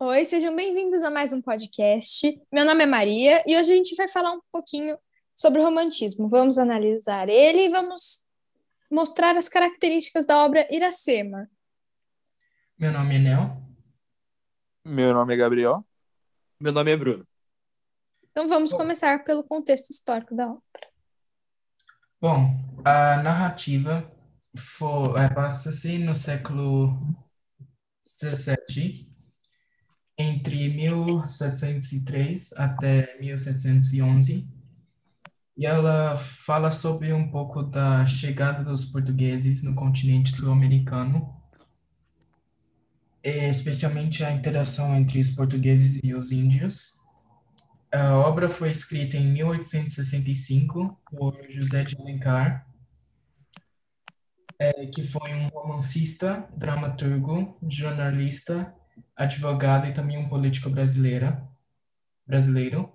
Oi, sejam bem-vindos a mais um podcast. Meu nome é Maria e hoje a gente vai falar um pouquinho sobre o romantismo. Vamos analisar ele e vamos mostrar as características da obra Iracema. Meu nome é Nel. Meu nome é Gabriel. Meu nome é Bruno. Então vamos começar pelo contexto histórico da obra. Bom, a narrativa é, passa-se no século XVII, entre 1703 até 1711, e ela fala sobre um pouco da chegada dos portugueses no continente sul-americano, especialmente a interação entre os portugueses e os índios. A obra foi escrita em 1865 por José de Alencar, é, que foi um romancista, dramaturgo, jornalista, advogado e também um político brasileira, brasileiro.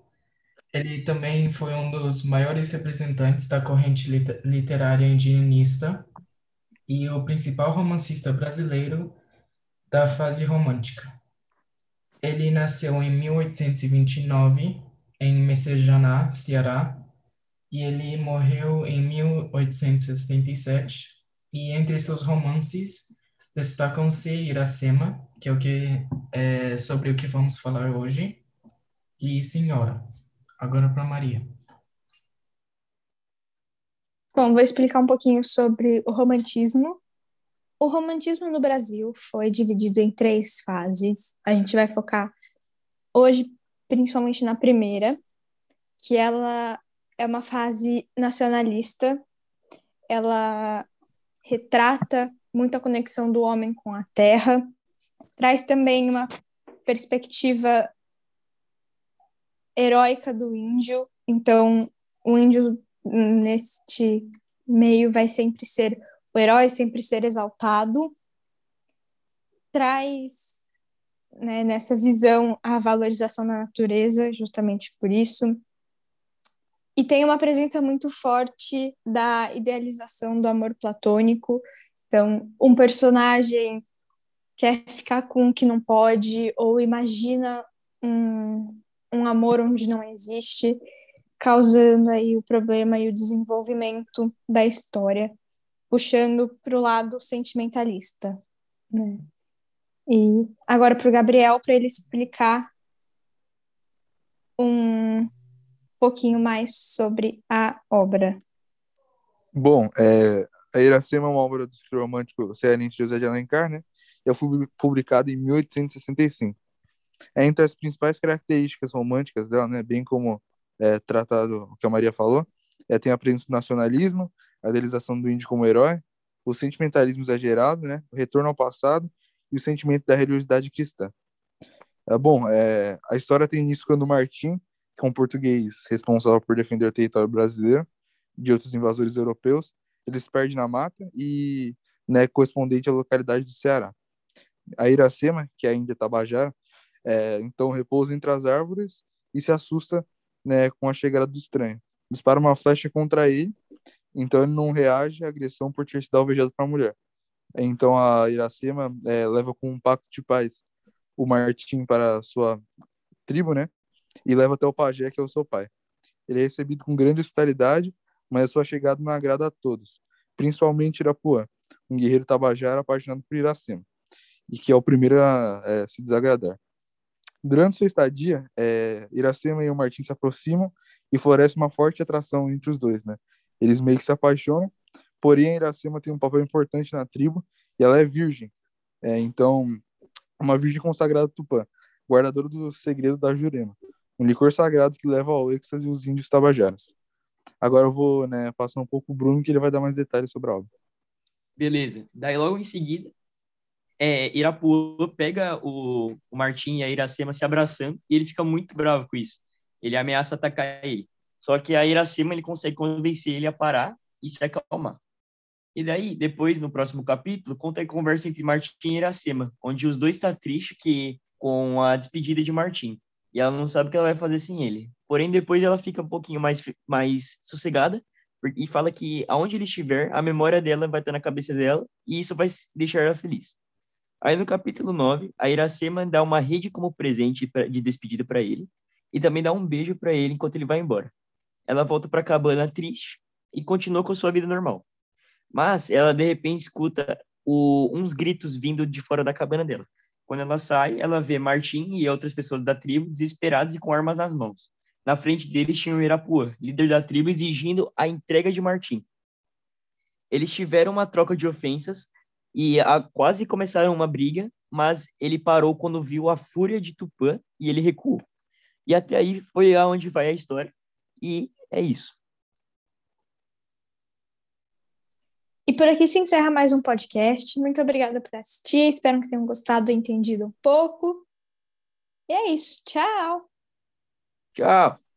Ele também foi um dos maiores representantes da corrente literária indigenista e o principal romancista brasileiro da fase romântica. Ele nasceu em 1829 em Mecejaná, Ceará, e ele morreu em 1877 e entre seus romances destacam-se Iracema, que é o que é sobre o que vamos falar hoje, e Senhora. Agora para Maria. Bom, vou explicar um pouquinho sobre o romantismo. O romantismo no Brasil foi dividido em três fases. A gente vai focar hoje principalmente na primeira, que ela é uma fase nacionalista. Ela retrata muito a conexão do homem com a terra, traz também uma perspectiva heróica do índio. Então, o índio neste meio vai sempre ser o herói, sempre ser exaltado. Traz né, nessa visão a valorização da natureza, justamente por isso. E tem uma presença muito forte da idealização do amor platônico. Então, um personagem quer ficar com o que não pode, ou imagina um, um amor onde não existe, causando aí o problema e o desenvolvimento da história, puxando para o lado sentimentalista. Né? E agora para o Gabriel, para ele explicar um, pouquinho mais sobre a obra. Bom, é, a Iracema é uma obra do escritor romântico cearense José de Alencar, né? E foi publicada em 1865. É, entre as principais características românticas dela, né, bem como é, tratado o que a Maria falou, é, tem a presença do nacionalismo, a idealização do índio como herói, o sentimentalismo exagerado, né, o retorno ao passado e o sentimento da religiosidade cristã. É, bom, é, a história tem início quando Martim, que é um português responsável por defender o território brasileiro de outros invasores europeus, eles perdem na mata e né, correspondente à localidade do Ceará. A Iracema, que é ainda Tabajara, é, então repousa entre as árvores e se assusta né, com a chegada do estranho. Dispara uma flecha contra ele, então ele não reage à agressão por ter sido alvejado para a mulher. Então a Iracema é, leva com um pacto de paz o Martim para sua tribo, né? e leva até o pajé, que é o seu pai. Ele é recebido com grande hospitalidade, mas a sua chegada não agrada a todos, principalmente Irapuã, um guerreiro tabajara apaixonado por Iracema, e que é o primeiro a é, se desagradar. Durante sua estadia, é, Iracema e o Martim se aproximam e floresce uma forte atração entre os dois, né? Eles meio que se apaixonam, porém Iracema tem um papel importante na tribo e ela é virgem. É, então, uma virgem consagrada Tupã, guardadora do segredo da Jurema um licor sagrado que leva ao êxtase os índios tabajaras. Agora eu vou né, passar um pouco o Bruno, que ele vai dar mais detalhes sobre a obra. Beleza. Daí logo em seguida, é, Irapuã pega o, o Martim e a Iracema se abraçando e ele fica muito bravo com isso. Ele ameaça atacar ele. Só que a Iracema ele consegue convencer ele a parar e se acalmar. E daí, depois, no próximo capítulo, conta a conversa entre Martim e Iracema, onde os dois estão tá tristes que, com a despedida de Martim e ela não sabe o que ela vai fazer sem ele. Porém, depois ela fica um pouquinho mais, mais sossegada e fala que aonde ele estiver, a memória dela vai estar na cabeça dela e isso vai deixar ela feliz. Aí no capítulo 9, a Iracema dá uma rede como presente pra, de despedida para ele e também dá um beijo para ele enquanto ele vai embora. Ela volta para a cabana triste e continua com sua vida normal. Mas ela de repente escuta o, uns gritos vindo de fora da cabana dela. Quando ela sai, ela vê Martim e outras pessoas da tribo desesperados e com armas nas mãos. Na frente deles tinha o Irapua, líder da tribo, exigindo a entrega de Martim. Eles tiveram uma troca de ofensas e a, quase começaram uma briga, mas ele parou quando viu a fúria de Tupã e ele recuou. E até aí foi aonde vai a história. E é isso. Por aqui se encerra mais um podcast. Muito obrigada por assistir. Espero que tenham gostado e entendido um pouco. E é isso. Tchau. Tchau.